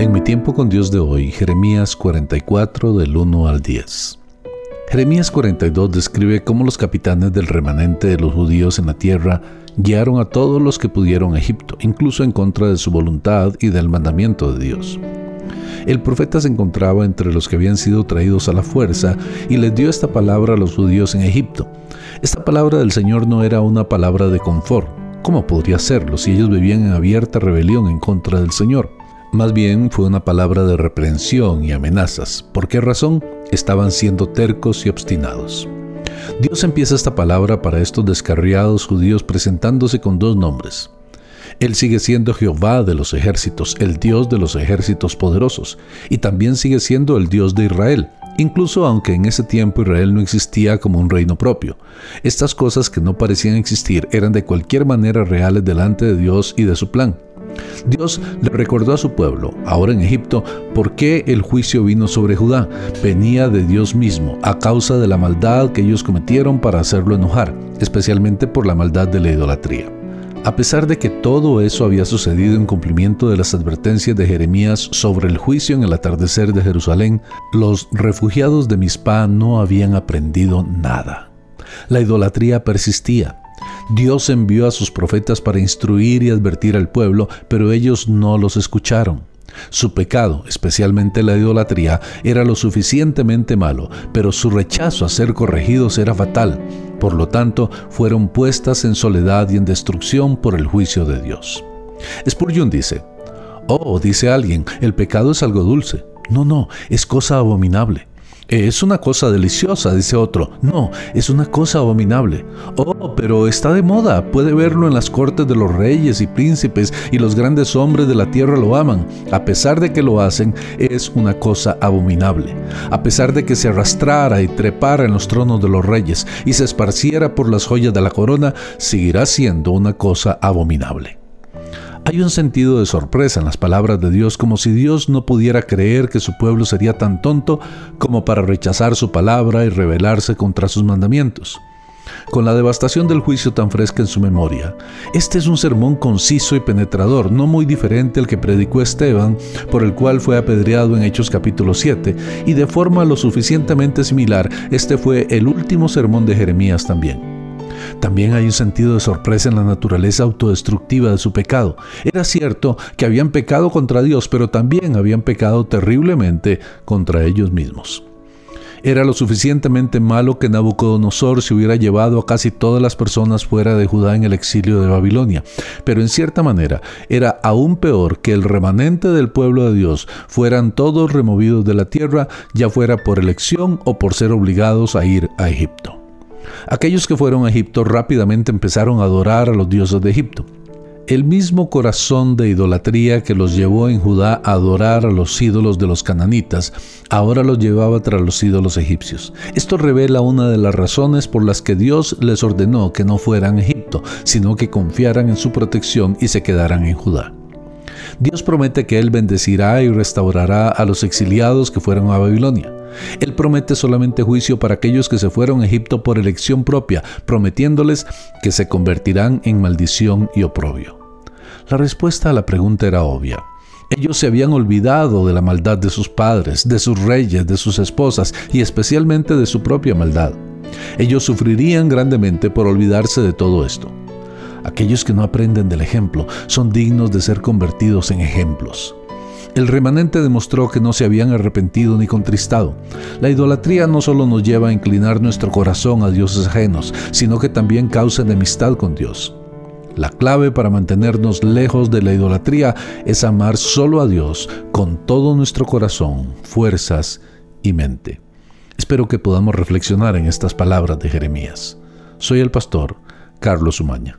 En mi tiempo con Dios de hoy, Jeremías 44 del 1 al 10. Jeremías 42 describe cómo los capitanes del remanente de los judíos en la tierra guiaron a todos los que pudieron a Egipto, incluso en contra de su voluntad y del mandamiento de Dios. El profeta se encontraba entre los que habían sido traídos a la fuerza y les dio esta palabra a los judíos en Egipto. Esta palabra del Señor no era una palabra de confort. ¿Cómo podría serlo si ellos vivían en abierta rebelión en contra del Señor? Más bien fue una palabra de reprensión y amenazas. ¿Por qué razón? Estaban siendo tercos y obstinados. Dios empieza esta palabra para estos descarriados judíos presentándose con dos nombres. Él sigue siendo Jehová de los ejércitos, el Dios de los ejércitos poderosos, y también sigue siendo el Dios de Israel, incluso aunque en ese tiempo Israel no existía como un reino propio. Estas cosas que no parecían existir eran de cualquier manera reales delante de Dios y de su plan. Dios le recordó a su pueblo, ahora en Egipto, por qué el juicio vino sobre Judá. Venía de Dios mismo, a causa de la maldad que ellos cometieron para hacerlo enojar, especialmente por la maldad de la idolatría. A pesar de que todo eso había sucedido en cumplimiento de las advertencias de Jeremías sobre el juicio en el atardecer de Jerusalén, los refugiados de Mizpah no habían aprendido nada. La idolatría persistía, Dios envió a sus profetas para instruir y advertir al pueblo, pero ellos no los escucharon. Su pecado, especialmente la idolatría, era lo suficientemente malo, pero su rechazo a ser corregidos era fatal. Por lo tanto, fueron puestas en soledad y en destrucción por el juicio de Dios. Spurgeon dice, Oh, dice alguien, el pecado es algo dulce. No, no, es cosa abominable. Es una cosa deliciosa, dice otro. No, es una cosa abominable. Oh, pero está de moda. Puede verlo en las cortes de los reyes y príncipes y los grandes hombres de la tierra lo aman. A pesar de que lo hacen, es una cosa abominable. A pesar de que se arrastrara y trepara en los tronos de los reyes y se esparciera por las joyas de la corona, seguirá siendo una cosa abominable. Hay un sentido de sorpresa en las palabras de Dios, como si Dios no pudiera creer que su pueblo sería tan tonto como para rechazar su palabra y rebelarse contra sus mandamientos. Con la devastación del juicio tan fresca en su memoria, este es un sermón conciso y penetrador, no muy diferente al que predicó Esteban, por el cual fue apedreado en Hechos capítulo 7, y de forma lo suficientemente similar, este fue el último sermón de Jeremías también. También hay un sentido de sorpresa en la naturaleza autodestructiva de su pecado. Era cierto que habían pecado contra Dios, pero también habían pecado terriblemente contra ellos mismos. Era lo suficientemente malo que Nabucodonosor se hubiera llevado a casi todas las personas fuera de Judá en el exilio de Babilonia, pero en cierta manera era aún peor que el remanente del pueblo de Dios fueran todos removidos de la tierra, ya fuera por elección o por ser obligados a ir a Egipto. Aquellos que fueron a Egipto rápidamente empezaron a adorar a los dioses de Egipto. El mismo corazón de idolatría que los llevó en Judá a adorar a los ídolos de los cananitas, ahora los llevaba tras los ídolos egipcios. Esto revela una de las razones por las que Dios les ordenó que no fueran a Egipto, sino que confiaran en su protección y se quedaran en Judá. Dios promete que Él bendecirá y restaurará a los exiliados que fueron a Babilonia. Él promete solamente juicio para aquellos que se fueron a Egipto por elección propia, prometiéndoles que se convertirán en maldición y oprobio. La respuesta a la pregunta era obvia. Ellos se habían olvidado de la maldad de sus padres, de sus reyes, de sus esposas y especialmente de su propia maldad. Ellos sufrirían grandemente por olvidarse de todo esto. Aquellos que no aprenden del ejemplo son dignos de ser convertidos en ejemplos. El remanente demostró que no se habían arrepentido ni contristado. La idolatría no solo nos lleva a inclinar nuestro corazón a dioses ajenos, sino que también causa enemistad con Dios. La clave para mantenernos lejos de la idolatría es amar solo a Dios con todo nuestro corazón, fuerzas y mente. Espero que podamos reflexionar en estas palabras de Jeremías. Soy el pastor Carlos Umaña.